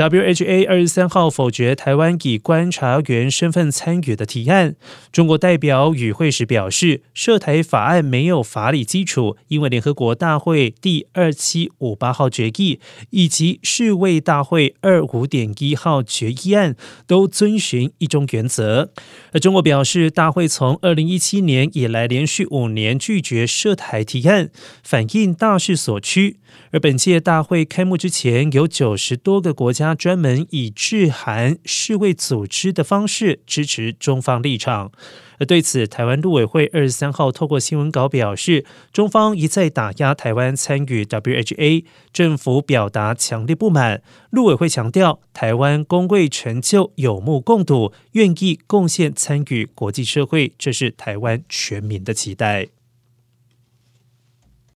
WHA 二十三号否决台湾以观察员身份参与的提案。中国代表与会时表示，涉台法案没有法理基础，因为联合国大会第二七五八号决议以及世卫大会二五点一号决议案都遵循一中原则。而中国表示，大会从二零一七年以来连续五年拒绝涉台提案，反映大势所趋。而本届大会开幕之前，有九十多个国家专门以致函世卫组织的方式支持中方立场。而对此，台湾陆委会二十三号透过新闻稿表示，中方一再打压台湾参与 WHA，政府表达强烈不满。陆委会强调，台湾公贵成就有目共睹，愿意贡献参与国际社会，这是台湾全民的期待。